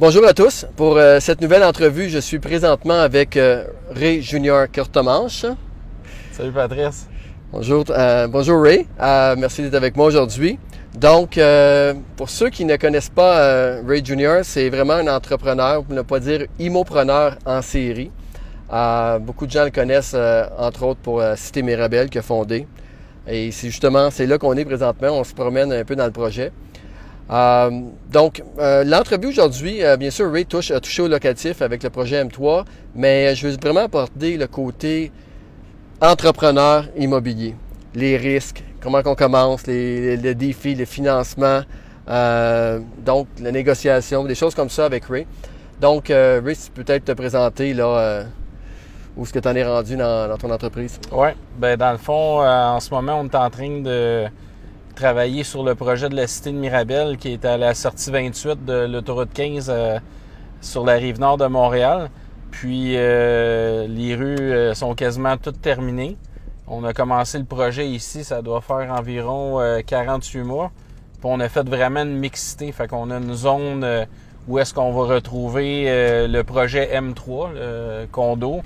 Bonjour à tous. Pour euh, cette nouvelle entrevue, je suis présentement avec euh, Ray Junior Curtemanche. Salut Patrice. Bonjour, euh, bonjour Ray. merci d'être avec moi aujourd'hui. Donc, pour ceux qui ne connaissent pas Ray Junior, c'est vraiment un entrepreneur, pour ne pas dire immopreneur en série. beaucoup de gens le connaissent, entre autres, pour Cité Mirabel qu'il a fondé. Et c'est justement, c'est là qu'on est présentement. On se promène un peu dans le projet. Euh, donc, euh, l'entrevue aujourd'hui, euh, bien sûr, Ray touche, a touché au locatif avec le projet M3, mais je veux vraiment apporter le côté entrepreneur immobilier, les risques, comment on commence, les, défis, les financements, donc la négociation, des choses comme ça avec Ray. Donc, Ray, tu peux peut-être te présenter là, où est-ce que tu en es rendu dans, ton entreprise? Oui, ben dans le fond, en ce moment, on est en train de travailler sur le projet de la cité de Mirabel qui est à la sortie 28 de l'autoroute 15 euh, sur la rive nord de Montréal. Puis euh, les rues euh, sont quasiment toutes terminées. On a commencé le projet ici, ça doit faire environ 48 mois. Puis on a fait vraiment une mixité, fait qu'on a une zone où est-ce qu'on va retrouver le projet M3, le condo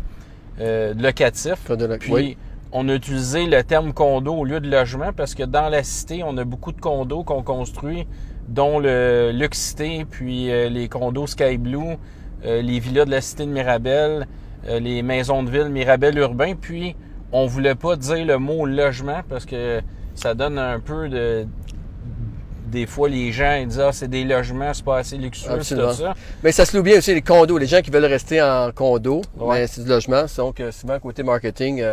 locatif. Puis, on a utilisé le terme condo au lieu de logement parce que dans la cité, on a beaucoup de condos qu'on construit, dont le Luxité, puis euh, les condos Sky Blue, euh, les villas de la cité de Mirabel, euh, les maisons de ville Mirabel urbain. Puis, on voulait pas dire le mot logement parce que ça donne un peu de des fois, les gens disent Ah, c'est des logements, c'est pas assez luxueux, c'est tout ça. Mais ça se loue bien aussi, les condos. Les gens qui veulent rester en condo, mais c'est du logement. Donc, souvent, côté marketing,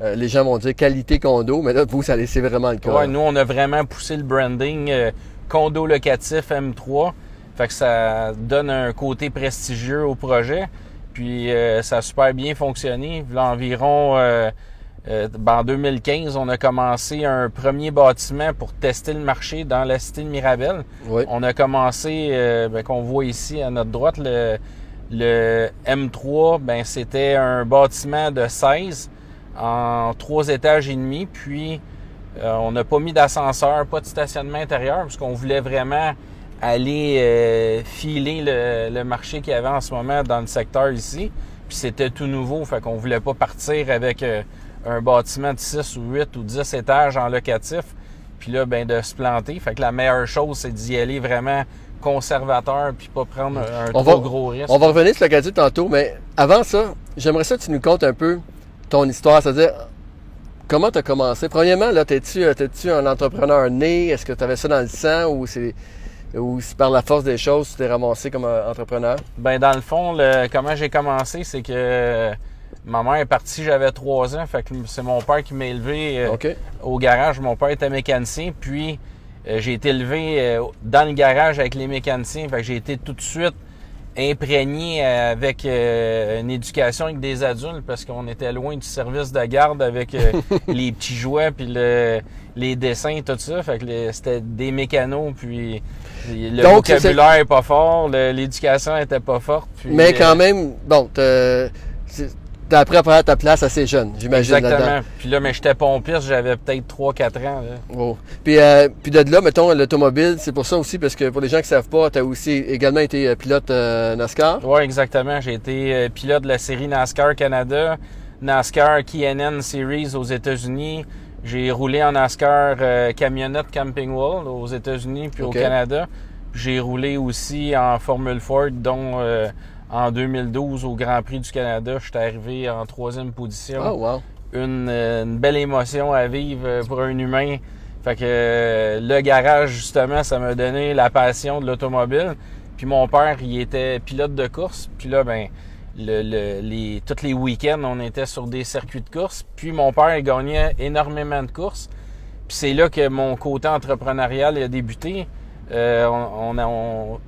euh, les gens vont dire qualité condo, mais là, vous, ça c'est vraiment le cas. Ouais, nous, on a vraiment poussé le branding euh, condo locatif M3. Fait que ça donne un côté prestigieux au projet. Puis euh, ça a super bien fonctionné. Environ ben, en 2015, on a commencé un premier bâtiment pour tester le marché dans la cité de Mirabel. On a commencé, ben, qu'on voit ici à notre droite, le, le M3, ben, c'était un bâtiment de 16 en trois étages et demi. Puis, euh, on n'a pas mis d'ascenseur, pas de stationnement intérieur, parce qu'on voulait vraiment aller euh, filer le, marché qu'il y avait en ce moment dans le secteur ici. Puis c'était tout nouveau, fait qu'on voulait pas partir avec euh, un bâtiment de 6 ou 8 ou 10 étages en locatif. Puis là, ben de se planter. Fait que la meilleure chose, c'est d'y aller vraiment conservateur puis pas prendre un trop gros risque. On va revenir sur le locatif tantôt, mais avant ça, j'aimerais ça que tu nous comptes un peu ton histoire, c'est-à-dire comment tu as commencé? Premièrement, là, t'es-tu, euh, tu un entrepreneur né? Est-ce que tu avais ça dans le sang ou c'est ou par la force des choses, tu t'es ramassé comme entrepreneur? Ben dans le fond, le, comment j'ai commencé, c'est que euh, ma mère est partie, j'avais trois ans, fait que c'est mon père qui m'a élevé euh, au garage. Mon père était mécanicien, puis j'ai été élevé dans le garage avec les mécaniciens, fait que j'ai été tout de suite imprégné avec euh, une éducation avec des adultes parce qu'on était loin du service de garde avec euh, les petits jouets puis les dessins tout ça. Fait que c'était des mécanos puis le vocabulaire est pas fort, l'éducation était pas forte. Mais quand euh, même, bon, T'as appris à prendre ta place assez jeune, j'imagine. Exactement. Puis là, mais j'étais pompiste, j'avais peut-être 3-4 ans. Oh. Puis, euh, puis de là, mettons, l'automobile, c'est pour ça aussi, parce que pour les gens qui ne savent pas, tu as aussi également été euh, pilote euh, NASCAR. Oui, exactement. J'ai été pilote de la série NASCAR Canada, NASCAR KNN Series aux États-Unis. J'ai roulé en NASCAR camionnette Camping World aux États-Unis puis au Canada. J'ai roulé aussi en Formule Ford, dont en 2012 au Grand Prix du Canada. J'étais arrivé en troisième position. Oh, wow. Euh, une, belle émotion à vivre euh, pour un humain. Fait que euh, le garage, justement, ça m'a donné la passion de l'automobile. Puis mon père, il était pilote de course. Puis là, ben, le, les, tous les week-ends, on était sur des circuits de course. Puis mon père, il gagnait énormément de courses. Puis c'est là que mon côté entrepreneurial a débuté. on, on, on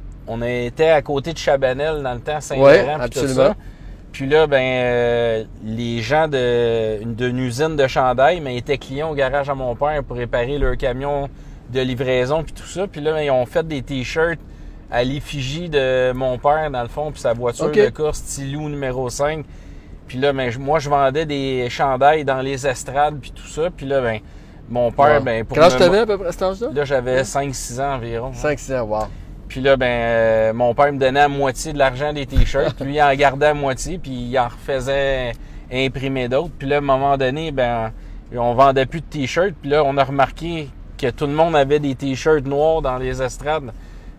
était à côté de Chabanel dans le temps, Saint-Laurent, puis tout ça. Puis là, ben, euh, les gens d'une usine de chandail mais étaient clients au garage à mon père pour réparer leur camion de livraison puis tout ça. Puis là, ben, ils ont fait des t-shirts à l'effigie de mon père, dans le fond, puis sa voiture de course Tilou numéro 5. Puis là, ben, moi, je vendais des chandails dans les estrades puis tout ça. Puis là, ben, mon père, ben, pour Quel âge t'avais à peu près cet âge-là? Là, j'avais 5-6 ans environ. 5-6 ans, wow. Puis là, ben, euh, mon père me donnait à moitié de l'argent des t-shirts. lui, il en gardait à moitié, puis il en refaisait imprimer d'autres. Puis là, à un moment donné, ben, on vendait plus de t-shirts. Puis là, on a remarqué que tout le monde avait des t-shirts noirs dans les estrades.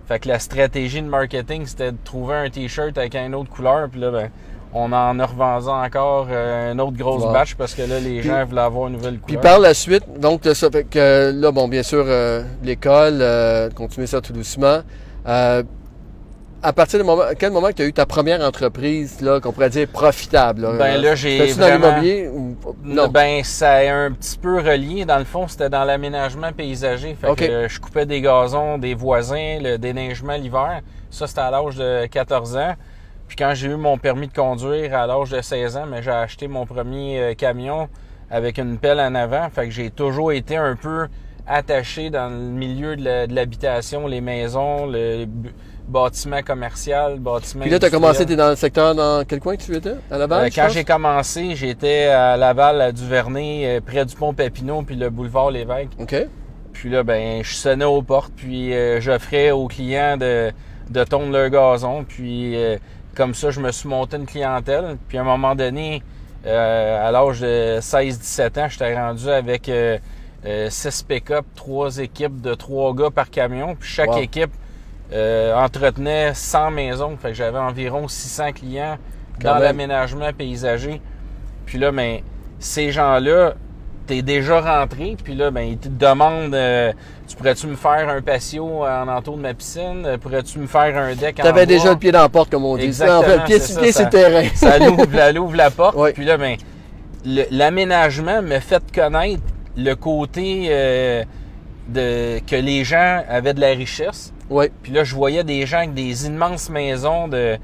Fait que la stratégie de marketing, c'était de trouver un t-shirt avec une autre couleur. Puis là, ben, on en a revendu encore euh, une autre grosse Wow. batch parce que là, les gens voulaient avoir une nouvelle Puis couleur. par la suite, donc ça fait que là, bon, bien sûr, euh, l'école, euh, continuer ça tout doucement. Euh, à partir du moment, quel moment que tu as eu ta première entreprise, là, qu'on pourrait dire profitable? Là, Ben là, j'ai C'était-tu dans vraiment- l'immobilier ou non? Ben, ça est un petit peu relié. Dans le fond, c'était dans l'aménagement paysager. Fait que euh, je coupais des gazons, des voisins, le déneigement l'hiver. Ça, c'était à l'âge de 14 ans. Puis quand j'ai eu mon permis de conduire à l'âge de 16 ans, mais j'ai acheté mon premier euh, camion avec une pelle en avant. Fait que j'ai toujours été un peu attaché dans le milieu de l'habitation, les maisons, le bâtiment commercial, bâtiment Puis là, tu as commencé, tu es dans le secteur, dans quel coin que tu étais? À Laval, Euh, quand j'ai commencé, j'étais à Laval, à Duvernay, euh, près du pont Papineau, puis le boulevard Lévesque. OK. Puis là, ben, je sonnais aux portes, puis euh, j'offrais aux clients de, de tondre leur gazon. Puis euh, comme ça, je me suis monté une clientèle. Puis à un moment donné, euh, à l'âge de 16-17 ans, j'étais rendu avec euh, 6 pick-up, 3 équipes de 3 gars par camion. Puis chaque Wow. équipe euh, entretenait 100 maisons. Fait que j'avais environ 600 clients Quand dans l'aménagement paysager. Puis là, ben, ces gens-là, t'es déjà rentré, puis là, ben, ils te demandent euh, Tu pourrais-tu me faire un patio en entour de ma piscine? Pourrais-tu me faire un deck en Tu avais bois? déjà le pied dans la porte, comme on dit. Exactement, en fait, le pied, c'est pied le terrain. Ça l'ouvre, ouvre la porte. Oui. Puis là, ben, l'aménagement me fait connaître le côté euh, de que les gens avaient de la richesse. Oui. Puis là, je voyais des gens avec des immenses maisons de.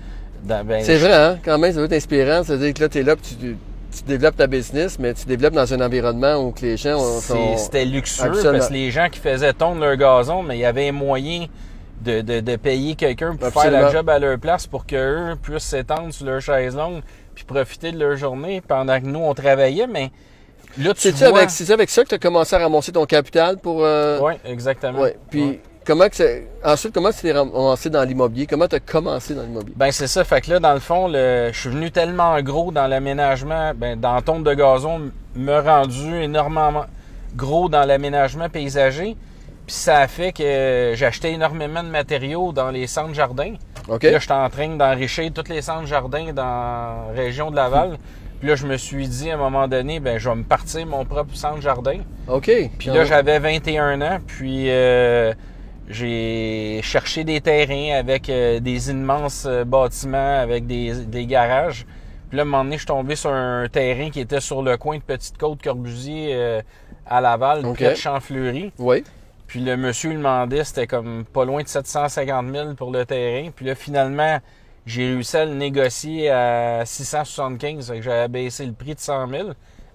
de- ben, C'est je- vrai, hein? quand même, ça doit être inspirant. C'est-à-dire que là, tu es là, puis tu, tu développes ta business, mais tu développes dans un environnement où les gens sont... C'était luxueux Absolument. parce que les gens qui faisaient tondre leur gazon, mais il y avait moyen de, de, de payer quelqu'un pour faire la job à leur place pour qu'eux puissent s'étendre sur leur chaise longue puis profiter de leur journée pendant que nous, on travaillait. Mais C'est-tu vois... avec, c'est avec ça que tu as commencé à ramasser ton capital pour... euh, Oui, exactement. ouais. Puis, Ouais. comment que. Ensuite, comment tu t'es ramassé dans l'immobilier? Comment tu as commencé dans l'immobilier? Ben c'est ça. Fait que là, dans le fond, le, je suis venu tellement gros dans l'aménagement, ben, dans le tonde de gazon, me rendu énormément gros dans l'aménagement paysager. Puis ça a fait que j'achetais énormément de matériaux dans les centres jardins. OK? Puis là, j'étais en train d'enrichir tous les centres jardins dans la région de Laval. Puis là, je me suis dit à un moment donné, ben je vais me partir mon propre centre jardin. OK. Puis là, j'avais 21 ans, puis euh, j'ai cherché des terrains avec euh, des immenses euh, bâtiments, avec des, des garages. Puis là, à un moment donné, je suis tombé sur un terrain qui était sur le coin de Petite-Côte-Corbusier euh, à Laval, OK. près de Champfleury. Oui. Puis le monsieur il demandait, c'était comme pas loin de 750 000 pour le terrain. Puis là, finalement, j'ai réussi à le négocier à 675. Fait que j'avais baissé le prix de 100 000.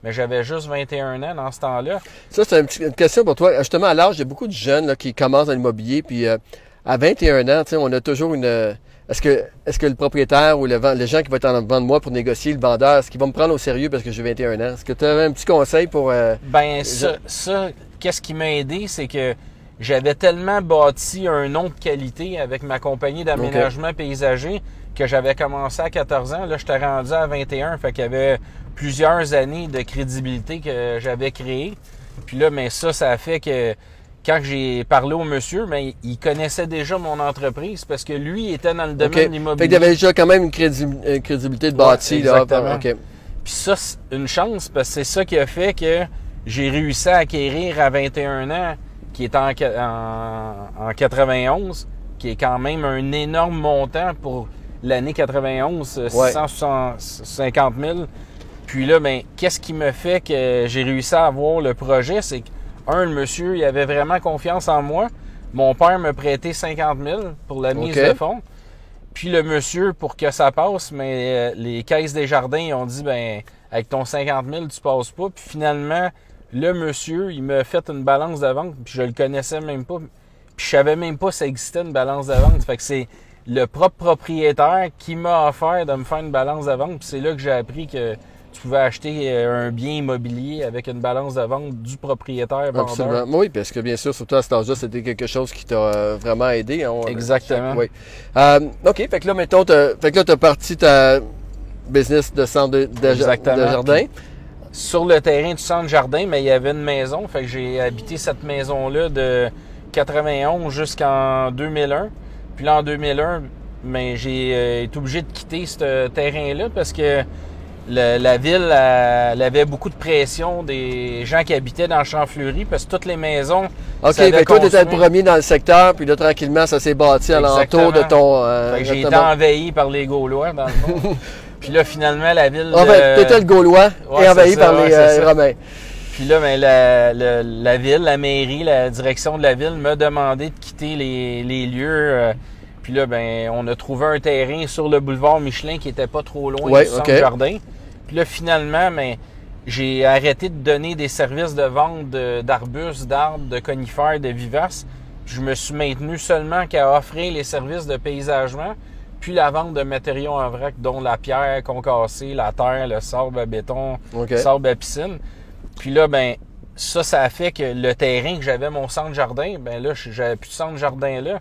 Mais j'avais juste 21 ans dans ce temps-là. Ça, c'est une, petite- une question pour toi. Justement, à l'âge, il y a beaucoup de jeunes là, qui commencent dans l'immobilier, puis euh, à 21 ans, tu sais, on a toujours une... euh, Est-ce que, est-ce que le propriétaire ou le, les gens qui vont être en devant de moi pour négocier, le vendeur, est-ce qu'ils vont me prendre au sérieux parce que j'ai 21 ans? Est-ce que tu avais un petit conseil pour... euh, Ben, ça, ça qu'est-ce qui m'a aidé, c'est que j'avais tellement bâti un nom de qualité avec ma compagnie d'aménagement paysager que j'avais commencé à 14 ans. Là, j'étais rendu à 21. Fait qu'il y avait plusieurs années de crédibilité que j'avais créé. Puis là, mais ça, ça a fait que quand j'ai parlé au monsieur, ben, il connaissait déjà mon entreprise parce que lui était dans le domaine OK. de Fait que l'immobilier. avais déjà quand même une, crédi- une crédibilité de Ouais, bâti. là. exactement. Puis ça, c'est une chance parce que c'est ça qui a fait que j'ai réussi à acquérir à 21 ans, qui est en, en 91, qui est quand même un énorme montant pour l'année 91, euh, Ouais. 650 000. Puis là, ben, qu'est-ce qui me fait que j'ai réussi à avoir le projet? C'est que, un, le monsieur, il avait vraiment confiance en moi. Mon père me prêtait 50 000 pour la mise de fonds. Puis le monsieur, pour que ça passe, mais euh, les caisses des jardins, ils ont dit, ben, avec ton 50 000, tu passes pas. Puis finalement, le monsieur, il m'a fait une balance de vente, puis je le connaissais même pas. Puis je savais même pas ça existait une balance de vente. Fait que c'est le propre propriétaire qui m'a offert de me faire une balance de vente. Puis c'est là que j'ai appris que tu pouvais acheter euh, un bien immobilier avec une balance de vente du propriétaire vendeur. Absolument. Oui, parce que bien sûr, surtout à cet âge-là, c'était quelque chose qui t'a euh, vraiment aidé. hein. Exactement. Oui. Euh, OK, fait que là, mettons, t'as- fait que là, tu as parti ta business de centre de, de, Exactement. de jardin. sur le terrain du centre jardin, mais il y avait une maison. Fait que j'ai habité cette maison-là de 91 jusqu'en 2001. Puis là, en 2001, ben, j'ai euh, été obligé de quitter ce terrain-là parce que le- la ville euh, elle avait beaucoup de pression des gens qui habitaient dans le champ fleuri parce que toutes les maisons. OK, fait que toi, tu étais le premier dans le secteur, puis là, tranquillement, ça s'est bâti alentour Exactement. de ton. euh, j'ai été envahi par les Gaulois, dans le fond. Puis là, finalement, la ville. En fait, tu étais le Gaulois ouais, et envahi ça, par les euh. Romains. Puis là, ben, la, la- la ville, la mairie, la direction de la ville m'a demandé de quitter les, les lieux. euh, puis là, ben, on a trouvé un terrain sur le boulevard Michelin qui était pas trop loin Ouais, du centre ok. jardin. Puis là, finalement, ben, j'ai arrêté de donner des services de vente d'arbustes, d'arbres, de conifères, de vivaces. Je me suis maintenu seulement qu'à offrir les services de paysagement, puis la vente de matériaux en vrac, dont la pierre concassée, la terre, le sable à béton, OK. sable à piscine. Puis là, ben, ça, ça a fait que le terrain que j'avais, mon centre jardin, ben là, j'avais plus de centre jardin là.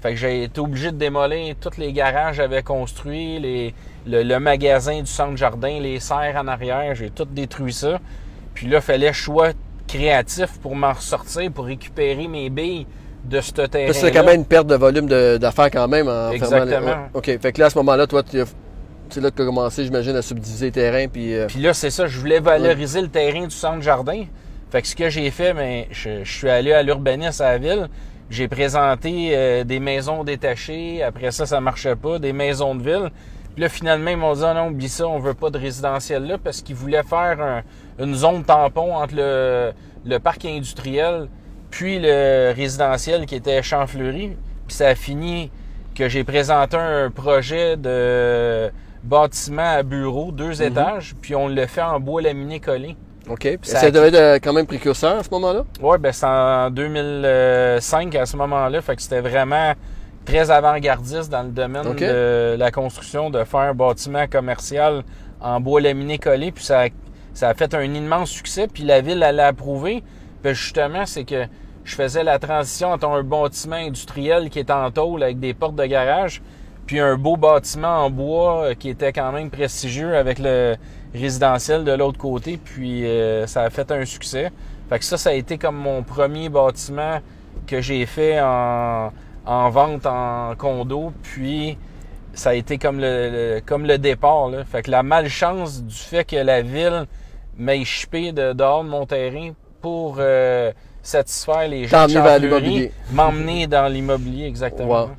Fait que j'ai été obligé de démolir tous les garages que j'avais construits, les, le, le magasin du centre jardin, les serres en arrière, j'ai tout détruit ça. Puis là, fallait choix créatif pour m'en ressortir, pour récupérer mes billes de ce terrain. C'est quand même une perte de volume d'affaires quand même en fermant les- Exactement. ouais. OK, fait que là, à ce moment-là, toi, tu as- c'est là que tu as commencé, j'imagine, à subdiviser les terrains, puis... euh, Puis là, c'est ça, je voulais valoriser le terrain du centre jardin. Fait que ce que j'ai fait, ben, je, je suis allé à l'urbanisme à la ville. J'ai présenté euh, des maisons détachées. Après ça, ça marchait pas. Des maisons de ville. Puis là, finalement, ils m'ont dit, Ah non, oublie ça, on veut pas de résidentiel là parce qu'ils voulaient faire un- une zone tampon entre le, le parc industriel puis le résidentiel qui était Champfleury. Puis ça a fini que j'ai présenté un projet de bâtiment à bureau, deux étages, puis on le fait en bois laminé collé. OK. Puis Ça devait être euh, quand même précurseur à ce moment-là? Ouais, ben c'est en 2005 à ce moment-là, fait que c'était vraiment très avant-gardiste dans le domaine de la construction de faire un bâtiment commercial en bois laminé collé, puis ça a, ça a fait un immense succès, puis la ville l'a approuvé. Puis justement, c'est que je faisais la transition entre un bâtiment industriel qui est en tôle avec des portes de garage, puis un beau bâtiment en bois euh, qui était quand même prestigieux avec le résidentiel de l'autre côté, puis euh, ça a fait un succès. Fait que ça, ça a été comme mon premier bâtiment que j'ai fait en, en vente en condo, puis ça a été comme le, le- comme le départ. Là. Fait que la malchance du fait que la ville m'ait chippé de dehors de mon terrain pour euh, satisfaire les gens T'emmener vers l'immobilier. m'emmener dans l'immobilier, exactement. Wow.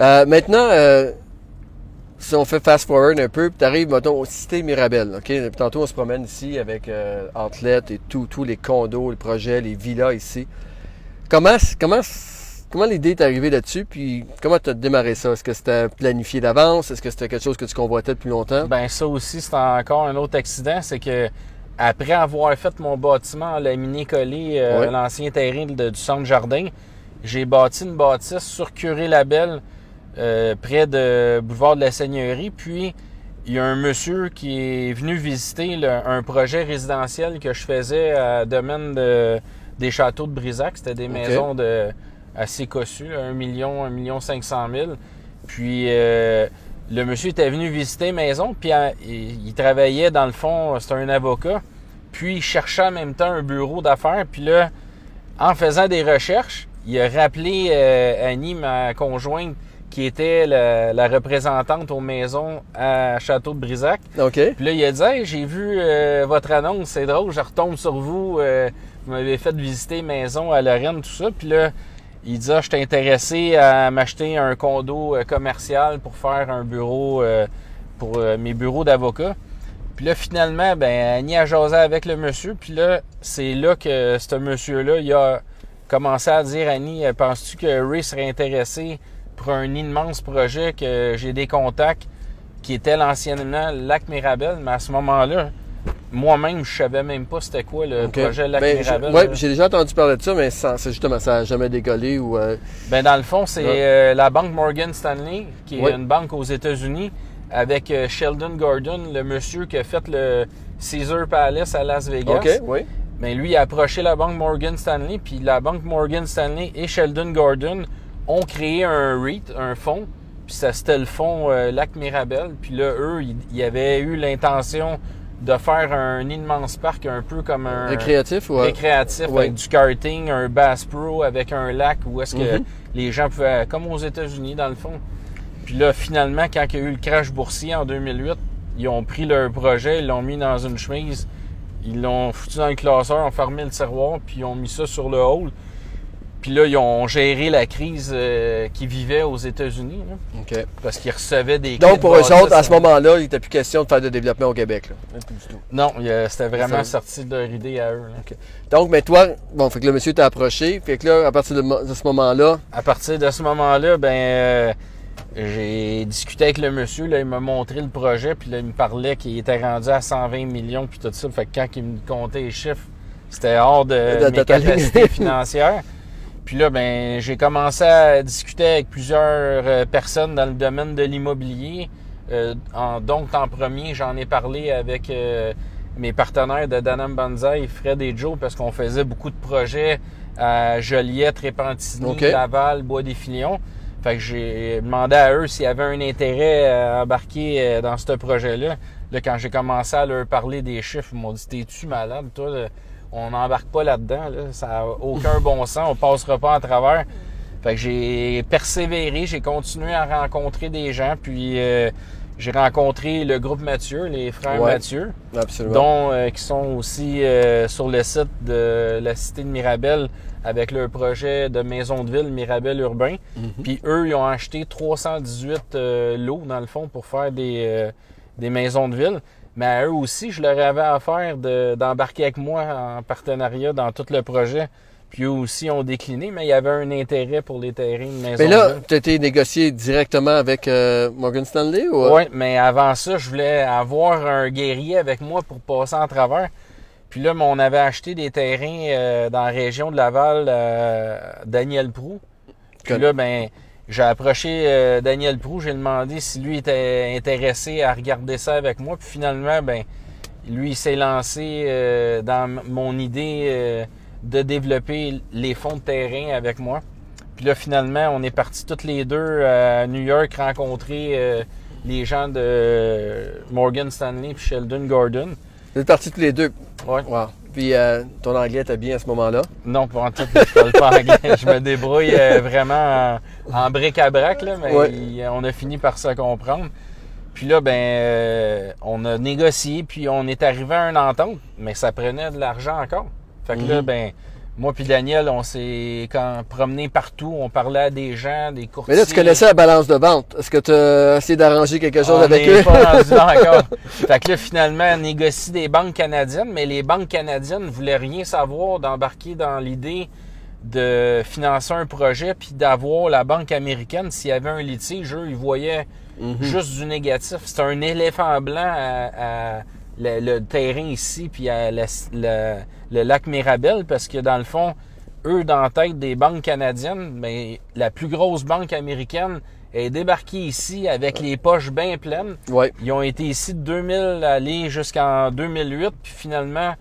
Euh, maintenant, euh, si on fait fast-forward un peu, puis tu arrives, mettons, au Cité Mirabel. OK? Puis tantôt, on se promène ici avec euh, Outlet et tous les condos, les projets, les villas ici. Comment, comment, comment l'idée est arrivée là-dessus? Puis comment tu as démarré ça? Est-ce que c'était planifié d'avance? Est-ce que c'était quelque chose que tu convoitais depuis longtemps? Ben ça aussi, c'est encore un autre accident, c'est que après avoir fait mon bâtiment en laminé collé, euh, l'ancien terrain de- du centre jardin, j'ai bâti une bâtisse sur Curé-Labelle, euh, près de boulevard de la Seigneurie. Puis il y a un monsieur qui est venu visiter le- un projet résidentiel que je faisais à domaine de- des châteaux de Brisac. C'était des maisons de assez cossues, là, 1 million, 1 million 500 000. Puis euh, le monsieur était venu visiter maison, puis il, il travaillait dans le fond, c'était un avocat. Puis il cherchait en même temps un bureau d'affaires. Puis là, en faisant des recherches, il a rappelé euh, Annie, ma conjointe, qui était la, la représentante aux maisons à Château de Brisac. OK. Puis là, il a dit Hey, j'ai vu euh, votre annonce, c'est drôle, je retombe sur vous. euh, vous m'avez fait visiter maison à Lorraine, tout ça. Puis là, il dit ah, je suis intéressé à m'acheter un condo euh, commercial pour faire un bureau euh, pour euh, mes bureaux d'avocat. Puis là, finalement, ben, Annie a jasé avec le monsieur. Puis là, c'est là que ce monsieur-là, il a commencé à dire Annie, penses-tu que Ray serait intéressé pour un immense projet que j'ai des contacts qui était l'anciennement Lac Mirabel, mais à ce moment-là, moi-même, je savais même pas c'était quoi le projet Lac Ben, Mirabel. là. j'ai déjà entendu parler de ça, mais sans- justement, ça n'a jamais décollé ou. euh, Ben, dans le fond, c'est Ouais. euh, la banque Morgan Stanley, qui est Ouais. une banque aux États-Unis, avec euh, Sheldon Gordon, le monsieur qui a fait le Caesar Palace à Las Vegas. OK, oui. Mais lui, il a approché la banque Morgan Stanley, puis la banque Morgan Stanley et Sheldon Gordon ont créé un REIT, un fonds, puis ça c'était le fonds Lac Mirabel. Puis là, eux, ils, ils avaient eu l'intention de faire un immense parc, un peu comme un Récréatif ou... euh, récréatif Ouais. avec du karting, un Bass Pro avec un lac où est-ce que Mhm. les gens pouvaient, comme aux États-Unis dans le fond. Puis là, finalement, quand il y a eu le crash boursier en 2008, ils ont pris leur projet, ils l'ont mis dans une chemise, ils l'ont foutu dans le classeur, ont fermé le tiroir, puis ils ont mis ça sur le hall. Puis là, ils ont géré la crise euh, qu'ils vivaient aux États-Unis, là, OK. parce qu'ils recevaient des Donc, pour eux autres, à ce moment-là, il n'était plus question de faire de développement au Québec. Là. Non, c'était vraiment sorti de leur idée à eux. là. Donc, mais toi, bon, fait que le monsieur t'a approché. Fait que là, à partir de, ce moment-là, À partir de ce moment-là, ben euh, j'ai discuté avec le monsieur, là, il m'a montré le projet, puis là, il me parlait qu'il était rendu à 120 millions, puis tout ça. Fait que quand il me comptait les chiffres, c'était hors de, De- mes capacités financières. Puis là, ben, j'ai commencé à discuter avec plusieurs euh, personnes dans le domaine de l'immobilier. Euh, en, donc, en premier, j'en ai parlé avec euh, mes partenaires de Danam Banzai, Fred et Joe, parce qu'on faisait beaucoup de projets à Joliette, Répentigny, OK. Laval, Bois-des-Filions. Fait que j'ai demandé à eux s'il y avait un intérêt à embarquer euh, dans ce projet-là. Là, quand j'ai commencé à leur parler des chiffres, ils m'ont dit T'es-tu malade, toi? On n'embarque pas là-dedans. Là. Ça n'a aucun bon sens. On passera pas à travers. Fait que j'ai persévéré, j'ai continué à rencontrer des gens, puis euh, j'ai rencontré le groupe Mathieu, les frères Ouais. Mathieu, absolument. dont euh, qui sont aussi euh, sur le site de la cité de Mirabel avec leur projet de maison de ville Mirabel urbain. Mhm. Puis eux, ils ont acheté 318 euh, lots, dans le fond, pour faire des, des maisons de ville. Mais à eux aussi, je leur avais affaire de- d'embarquer avec moi en partenariat dans tout le projet. Puis eux aussi ont décliné, mais il y avait un intérêt pour les terrains de maison mais là, tu été négocié directement avec euh, Morgan Stanley ou? Oui, mais avant ça, je voulais avoir un guerrier avec moi pour passer en travers. Puis là, on avait acheté des terrains euh, dans la région de Laval, euh, Daniel Prou. Puis là, ben, j'ai approché euh, Daniel Prou, j'ai demandé si lui était intéressé à regarder ça avec moi. Puis finalement, ben, lui, il s'est lancé euh, dans mon idée euh, de développer les fonds de terrain avec moi. Puis là, finalement, on est partis toutes les deux à New York rencontrer euh, les gens de Morgan Stanley puis Sheldon Gordon. Vous êtes partis tous les deux? Ouais. Wow. Puis euh, ton anglais était bien à ce moment-là? Non, pour en tout, je parle pas anglais. Je me débrouille euh, vraiment en, en bric-à-brac, là, mais Ouais. il- on a fini par se comprendre. Puis là, ben, euh, on a négocié, puis on est arrivé à une entente, mais ça prenait de l'argent encore. Fait que là, Mhm. ben, moi puis Daniel, on s'est quand promené partout, on parlait à des gens, des courtiers. Mais là, tu connaissais la balance de vente. Est-ce que tu as essayé d'arranger quelque chose On avec eux? pas rendu là encore. Fait que là, finalement, on négocie des banques canadiennes, mais les banques canadiennes voulaient rien savoir d'embarquer dans l'idée de financer un projet puis d'avoir la banque américaine. S'il y avait un litige, eux, ils voyaient Mhm. juste du négatif. C'était un éléphant blanc à, à le, le terrain ici puis à la- la- le lac Mirabel parce que dans le fond, eux, dans la tête des banques canadiennes, mais la plus grosse banque américaine est débarquée ici avec les poches bien pleines. Ouais. Ils ont été ici de 2000 aller jusqu'en 2008, puis finalement,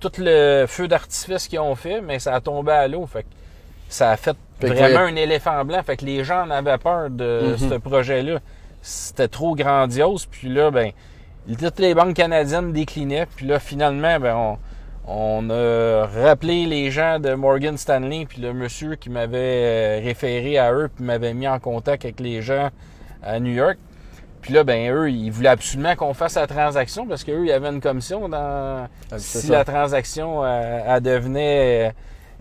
tout le feu d'artifice qu'ils ont fait, mais ça a tombé à l'eau. Fait que ça a fait vraiment un éléphant blanc. Fait que les gens en avaient peur de Mhm. ce projet-là. C'était trop grandiose. Puis là, ben, toutes les banques canadiennes déclinaient. Puis là, finalement, ben, on, on a rappelé les gens de Morgan Stanley, puis le monsieur qui m'avait euh, référé à eux, puis m'avait mis en contact avec les gens à New York. Puis là, ben eux, ils voulaient absolument qu'on fasse la transaction parce qu'eux, il y avait une commission dans Ah, si ça. la transaction euh, elle devenait euh,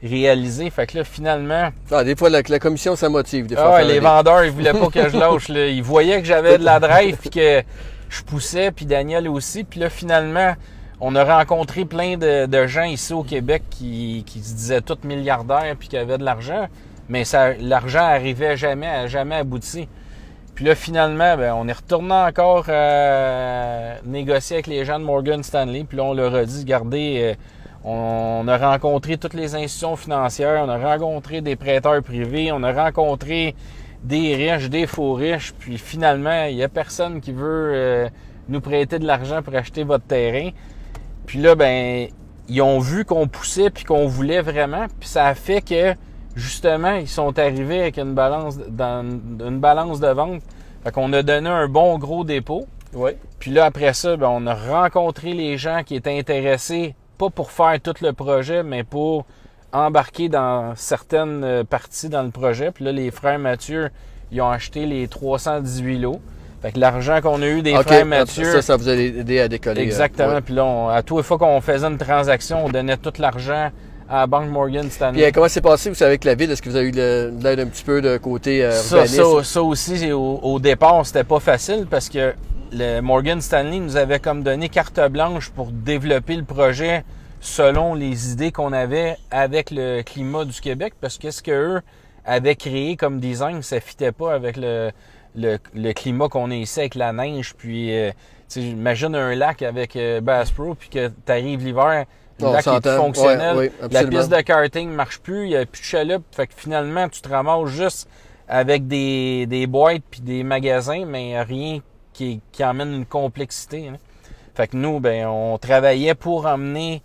réalisée. Fait que là, finalement, Ah, des fois, la, la commission, ça motive. Des fois, ah, ouais, les vendeurs, ils voulaient pas que je lâche. Là. Ils voyaient que j'avais de la drive puis que je poussais, puis Daniel aussi. Puis là, finalement, on a rencontré plein de, gens ici au Québec qui, qui se disaient tous milliardaires puis qui avaient de l'argent. Mais ça, l'argent arrivait jamais, à jamais abouti. Puis là, finalement, ben, on est retourné encore euh, négocier avec les gens de Morgan Stanley. Puis là, on leur a dit, regardez, euh, on a rencontré toutes les institutions financières, on a rencontré des prêteurs privés, on a rencontré des riches, des faux riches, puis finalement, il n'y a personne qui veut euh, nous prêter de l'argent pour acheter votre terrain. Puis là, ben, ils ont vu qu'on poussait puis qu'on voulait vraiment, puis ça a fait que justement, ils sont arrivés avec une balance, dans, une balance de vente. Fait qu'on a donné un bon gros dépôt. Oui. Puis là, après ça, ben, on a rencontré les gens qui étaient intéressés, pas pour faire tout le projet, mais pour embarquer dans certaines euh, parties dans le projet. Puis là, les frères Mathieu, ils ont acheté les 318 lots. Fait que l'argent qu'on a eu des frères Mathieu. ça, ça vous a aidé à décoller. euh, Exactement. ouais. Puis là, on- à toutes les fois qu'on faisait une transaction, on donnait tout l'argent à la Banque Morgan Stanley. Puis euh, comment c'est passé, vous savez, avec la ville? Est-ce que vous avez eu de l'aide un petit peu de côté euh, Ça, urbanisme? ça, ça aussi, au, au départ, c'était pas facile parce que le Morgan Stanley nous avait comme donné carte blanche pour développer le projet selon les idées qu'on avait avec le climat du Québec parce que ce qu'eux avaient créé comme design, ça fitait pas avec le, le, le climat qu'on a ici avec la neige. Puis, euh, tu sais, imagine un lac avec euh, Bass Pro puis que tu arrives l'hiver, le lac est plus fonctionnel. Ouais, oui, La piste de karting marche plus, il n'y a plus de chaloupe. Fait que finalement, tu te ramasses juste avec des, des boîtes puis des magasins, mais rien qui, qui emmène une complexité. hein. Fait que nous, ben, on travaillait pour emmener.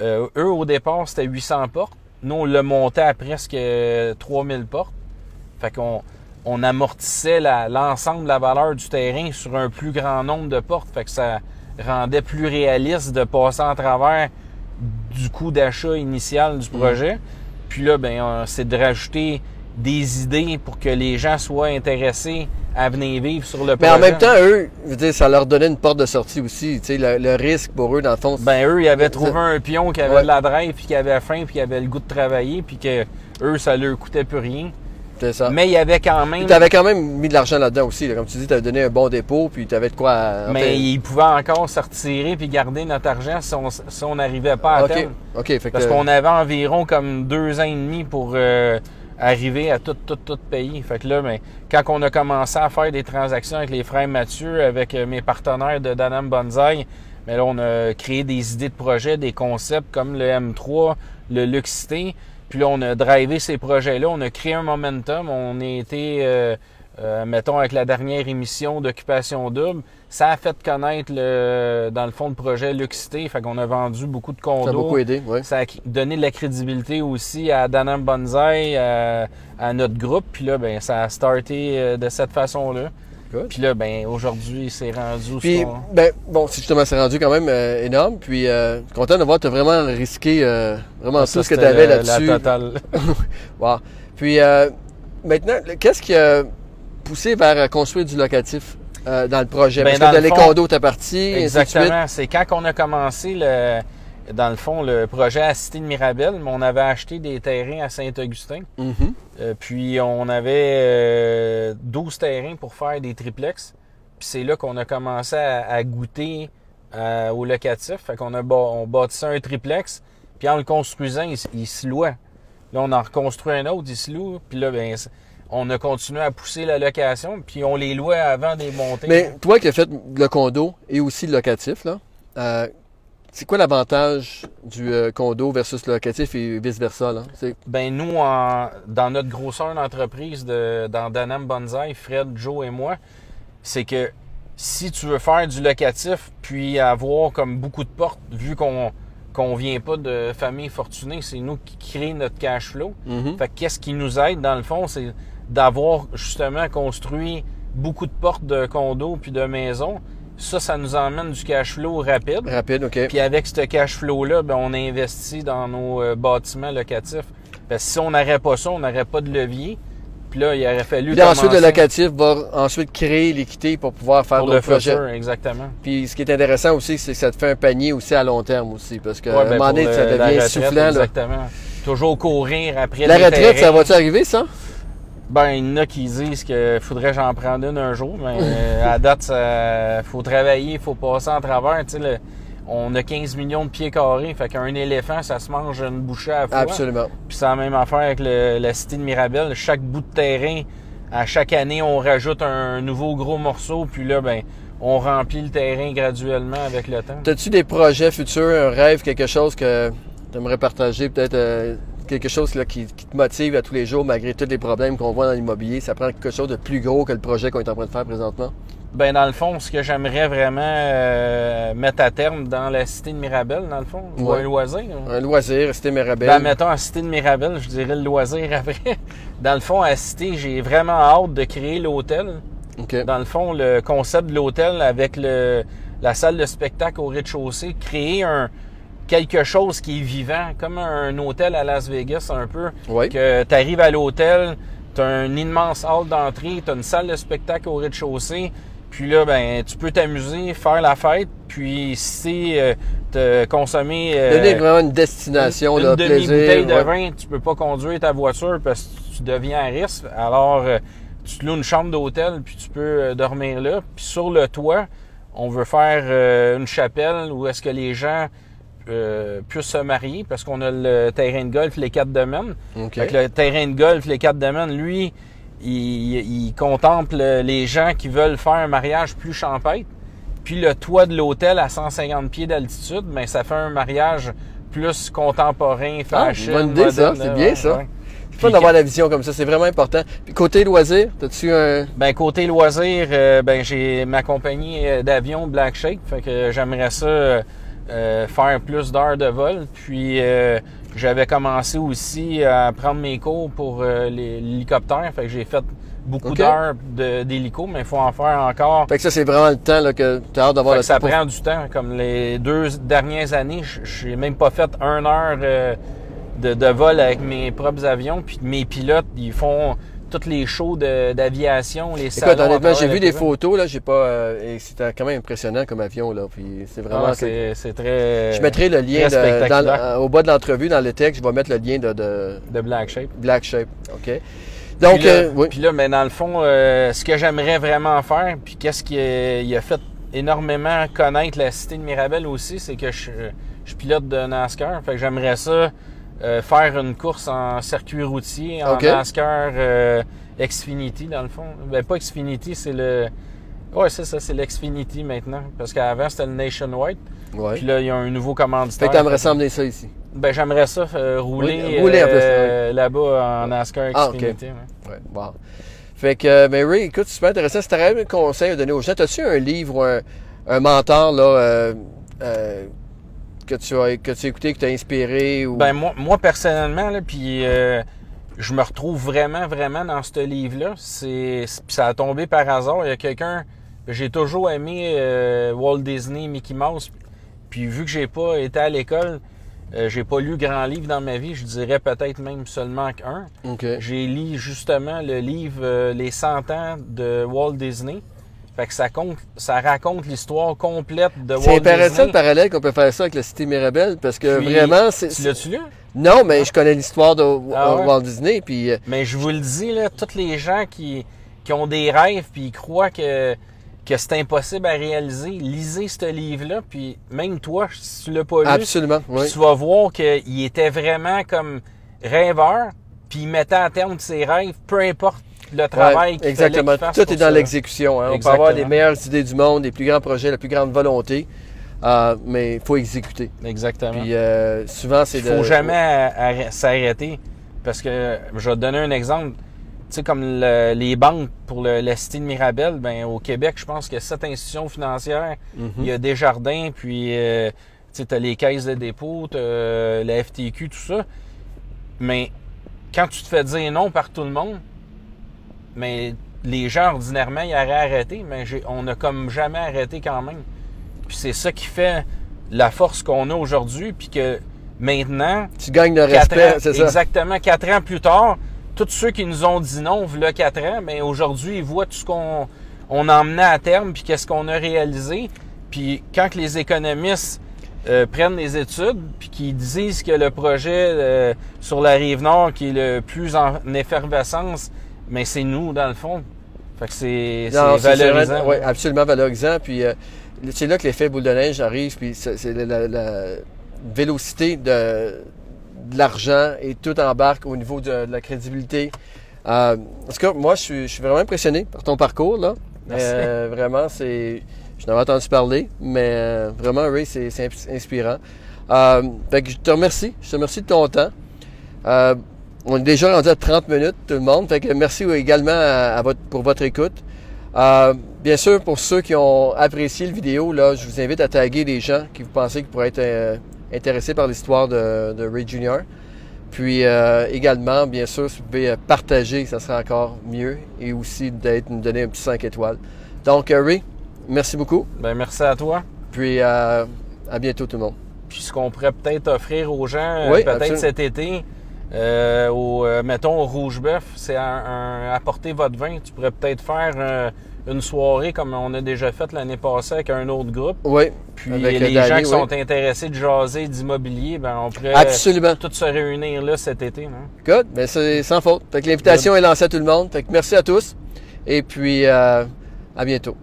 Euh, eux, au départ, c'était 800 portes. Nous, on l'a monté à presque euh, 3000 portes. Fait qu'on on amortissait l'ensemble de la valeur du terrain sur un plus grand nombre de portes. Fait que ça rendait plus réaliste de passer en travers du coût d'achat initial du projet. Puis là, ben, euh, c'est de rajouter des idées pour que les gens soient intéressés à venir vivre sur le Mais projet. en même temps, eux, je veux dire, ça leur donnait une porte de sortie aussi. Tu sais, le, le risque pour eux, dans le fond, Ben eux, ils avaient trouvé un pion qui avait Ouais. de la drive, puis qui avait faim, puis qui avait le goût de travailler, puis que eux, ça leur coûtait plus rien. c'est ça. Mais il y avait quand même... Tu avais quand même mis de l'argent là-dedans aussi. là. Comme tu dis, tu avais donné un bon dépôt, puis tu avais de quoi. à- Mais ils pouvaient encore se retirer puis garder notre argent si on si on n'arrivait pas à OK. terme. OK. Fait Parce qu'on avait environ comme deux ans et demi pour euh, arriver à tout, tout, tout payer. Fait que là, ben, quand on a commencé à faire des transactions avec les frères Mathieu, avec euh, mes partenaires de Danam Bonsaï, mais là, on a créé des idées de projets, des concepts comme le M3, le Luxité. Puis là, on a drivé ces projets-là, on a créé un momentum. On a été, euh, euh, mettons, avec la dernière émission d'Occupation Double, ça a fait connaître, le, dans le fond, le projet Luxité. Fait qu'on a vendu beaucoup de condos. ça a beaucoup aidé. Ouais. Ça a donné de la crédibilité aussi à Danam Bonsaï, à, à notre groupe. Puis là, ben, ça a starté euh, de cette façon-là. Puis là, ben, aujourd'hui, c'est rendu Puis, ben, bon, c'est justement, c'est rendu quand même euh, énorme. Puis, euh, content de voir que tu as vraiment risqué euh, vraiment Ça, tout ce que tu c'était avais la- là-dessus. La totale. Wow. Puis, euh, maintenant, qu'est-ce qui a poussé vers euh, construire du locatif euh, dans le projet? Ben, Parce dans que de le les fond- condos, t'es parti. Exactement. C'est quand on a commencé le, dans le fond, le projet à Cité de Mirabel, mais on avait acheté des terrains à Saint-Augustin. Mhm. Euh, puis on avait euh, 12 terrains pour faire des triplex. Puis c'est là qu'on a commencé à, à goûter au locatif. Fait qu'on a on bâtissait un triplex. Puis en le construisant, il, se louait. Là, on en reconstruit un autre, il se loue. Puis là, ben, on a continué à pousser la location. Puis on les louait avant des montées. Mais toi qui as fait le condo et aussi le locatif, là, euh, c'est quoi l'avantage du euh, condo versus le locatif et vice-versa? Ben nous, en- dans notre grosseur d'entreprise, de, dans Danam Bonsaï, Fred, Joe et moi, c'est que si tu veux faire du locatif, puis avoir comme beaucoup de portes, vu qu'on qu'on vient pas de famille fortunée, c'est nous qui créons notre cash flow. Mhm. Fait que qu'est-ce qui nous aide dans le fond, c'est d'avoir justement construit beaucoup de portes de condos puis de maisons. Ça, ça nous emmène du cash flow rapide. Rapide, OK. Puis avec ce cash flow-là, ben, on investit dans nos euh, bâtiments locatifs. Parce que si on n'aurait pas ça, on n'aurait pas de levier. Puis là, il aurait fallu Puis ensuite, le locatif va ensuite créer l'équité pour pouvoir faire d'autres projets. exactement. Puis ce qui est intéressant aussi, c'est que ça te fait un panier aussi à long terme aussi. Parce qu'à Ouais, un ben, moment donné, ça le- la devient retraite, soufflant. Là. Exactement. Toujours courir après La retraite, ça va-tu arriver, ça? Ben, il y en a qui disent qu'il faudrait que j'en prenne une un jour, mais euh, à date, il faut travailler, il faut passer en travers. Tu sais, le- on a 15 millions de pieds carrés, fait qu'un éléphant, ça se mange une bouchée à la fois. Absolument. Puis c'est la même affaire avec le- la cité de Mirabel. Chaque bout de terrain, à chaque année, on rajoute un nouveau gros morceau, puis là, ben, on remplit le terrain graduellement avec le temps. As-tu des projets futurs, un rêve, quelque chose que tu aimerais partager peut-être euh, quelque chose là, qui, qui te motive à tous les jours malgré tous les problèmes qu'on voit dans l'immobilier. Ça prend quelque chose de plus gros que le projet qu'on est en train de faire présentement? Ben dans le fond, ce que j'aimerais vraiment euh, mettre à terme dans la cité de Mirabel, dans le fond, ou un loisir. hein. Un loisir, c'était Mirabel. Ben, mettons, à Cité de Mirabel, je dirais le loisir après. Dans le fond, à Cité, j'ai vraiment hâte de créer l'hôtel. Dans le fond, le concept de l'hôtel avec le, la salle de spectacle au rez-de-chaussée, créer un quelque chose qui est vivant, comme un hôtel à Las Vegas un peu. Oui. Que tu arrives à l'hôtel, tu as une immense hall d'entrée, tu as une salle de spectacle au rez-de-chaussée. Puis là, ben, tu peux t'amuser, faire la fête, puis si euh, te consommer euh, Donner vraiment une destination, une là, demi-bouteille plaisir. de ouais. vin, tu peux pas conduire ta voiture parce que tu deviens à risque. Alors, euh, tu te loues une chambre d'hôtel, puis tu peux euh, dormir là. Puis sur le toit, on veut faire euh, une chapelle où est-ce que les gens euh, puissent se marier parce qu'on a le terrain de golf, les quatre domaines. OK. Fait que le terrain de golf, les quatre domaines, lui, il, il contemple les gens qui veulent faire un mariage plus champêtre. Puis le toit de l'hôtel à 150 pieds d'altitude, mais ça fait un mariage plus contemporain, fashion. bonne idée, ça. C'est bien, ouais, ça. ouais. C'est fun d'avoir la vision comme ça, c'est vraiment important. Puis côté loisir, t'as-tu un. Ben côté loisir, euh, ben j'ai ma compagnie euh, d'avion Black Shape, fait que j'aimerais ça euh, faire plus d'heures de vol. Puis euh, j'avais commencé aussi à prendre mes cours pour euh, l'hélicoptère, fait que j'ai fait beaucoup d'heures d'hélico, mais il faut en faire encore. Fait que ça, c'est vraiment le temps là, que t'as hâte d'avoir le ça pour- prend du temps. Comme les deux dernières années, je- j'ai même pas fait une heure euh, de, de vol avec mes propres avions. Puis mes pilotes, ils font tous les shows d'aviation, les salons. Écoute, honnêtement, j'ai vu des photos, là, j'ai pas. euh, et c'était quand même impressionnant comme avion, là. Puis c'est vraiment. Ah, c'est très. Je mettrai le lien de- dans- euh, au bas de l'entrevue, dans le texte, je vais mettre le lien de, de de Black Shape. Black Shape. OK. Donc, puis là, euh, oui. puis là, mais dans le fond, euh, ce que j'aimerais vraiment faire, puis qu'est-ce qui a, il a fait énormément connaître la cité de Mirabel aussi, c'est que je, je pilote de NASCAR. Fait que j'aimerais ça euh, faire une course en circuit routier, en OK. NASCAR euh, Xfinity, dans le fond. Ben, pas Xfinity, c'est le. Ouais, c'est ça, c'est l'Xfinity maintenant. Parce qu'avant, c'était le Nationwide. Ouais. Puis là, il y a un nouveau Fait commanditaire. que t'aimerais ça ça ici. Ben, j'aimerais ça euh, rouler, Oui, rouler euh, là-bas en NASCAR Ah. Xfinity. ouais. Ouais, bon. Fait que, euh, mais Ray, écoute, super intéressant. Si t'aurais un conseil à donner aux gens, as-tu un livre ou un, un mentor, là, euh, euh, que tu as, que tu as écouté, que t'as inspiré ou... Ben moi, moi personnellement, là, puis euh, je me retrouve vraiment, vraiment dans ce livre-là. C'est, ça a tombé par hasard. Il y a quelqu'un, j'ai toujours aimé euh, Walt Disney, Mickey Mouse. Puis vu que j'ai pas été à l'école, euh, j'ai pas lu grand livre dans ma vie. Je dirais peut-être même seulement qu'un. J'ai lu justement le livre euh, Les 100 ans de Walt Disney. Fait que ça compte, ça raconte l'histoire complète de Walt C'est intéressant Disney. le parallèle qu'on peut faire ça avec la Cité Mirabel, parce que Puis, vraiment, c'est... Tu l'as-tu lu? Non, mais je connais l'histoire de Ah ouais? Walt Disney, puis... euh, Mais je vous le dis, là, tous les gens qui, qui ont des rêves puis ils croient que, que c'est impossible à réaliser, lisez ce livre-là. Puis même toi, si tu l'as pas lu, absolument, oui. tu vas voir qu'il était vraiment comme rêveur, puis il mettait à terme ses rêves, peu importe le travail Ouais, qu'il exactement. qu'il Tout est dans ça. l'exécution. hein. On peut avoir les meilleures idées du monde, les plus grands projets, la plus grande volonté, euh, mais il faut exécuter. Exactement. Puis euh, souvent, c'est Il de... faut jamais arrê- s'arrêter. Parce que je vais te donner un exemple. Tu sais, comme le- les banques pour le, la cité de Mirabel, ben, au Québec, je pense a sept institutions financières. Mhm. Il y a Desjardins, puis euh, tu as les caisses de dépôt, la FTQ, tout ça. Mais quand tu te fais dire non par tout le monde, mais les gens, ordinairement, ils auraient arrêté, mais on n'a comme jamais arrêté quand même. Puis c'est ça qui fait la force qu'on a aujourd'hui, puis que maintenant, Tu gagnes le respect, c'est ça. Exactement. Quatre ans plus tard, tous ceux qui nous ont dit non, là quatre ans, mais aujourd'hui, ils voient tout ce qu'on on a emmené à terme, puis qu'est-ce qu'on a réalisé. Puis quand les économistes euh, prennent les études, puis qu'ils disent que le projet euh, sur la rive nord qui est le plus en effervescence, mais c'est nous, dans le fond. Fait que c'est valorisant. Oui, absolument valorisant. Puis euh, c'est là que l'effet boule de neige arrive. Puis c'est la, la- la vélocité de, de l'argent et tout embarque au niveau de, de la crédibilité. Euh, en tout cas, moi, je suis, je suis vraiment impressionné par ton parcours. Là. Merci. Euh, vraiment, c'est. Je n'avais entendu parler, mais euh, vraiment, Ray, c'est c'est ins- inspirant. Euh, fait que je te remercie. Je te remercie de ton temps. On est déjà rendu à 30 minutes, tout le monde. Fait que merci également à, votre, pour votre écoute. Euh, bien sûr, pour ceux qui ont apprécié le vidéo, là, je vous invite à taguer des gens qui vous pensez qui pourraient être euh, intéressés par l'histoire de, de, Ray Junior. Puis euh, également, bien sûr, si vous pouvez partager, ça sera encore mieux. Et aussi d'être nous donner un petit 5 étoiles. Donc, Ray, merci beaucoup. Ben, merci à toi. Puis à bientôt tout le monde. Puis ce qu'on pourrait peut-être offrir aux gens, peut-être cet été, euh, au, euh, mettons, au Rouge Bœuf, c'est un, apporter votre vin. Tu pourrais peut-être faire euh, une soirée comme on a déjà fait l'année passée avec un autre groupe. Oui. Puis les gens qui sont intéressés de jaser d'immobilier, ben on pourrait Absolument. tous se réunir là cet été. Non? Good. Ben c'est sans faute. Fait que l'invitation est lancée à tout le monde. Fait que merci à tous. Et puis à bientôt.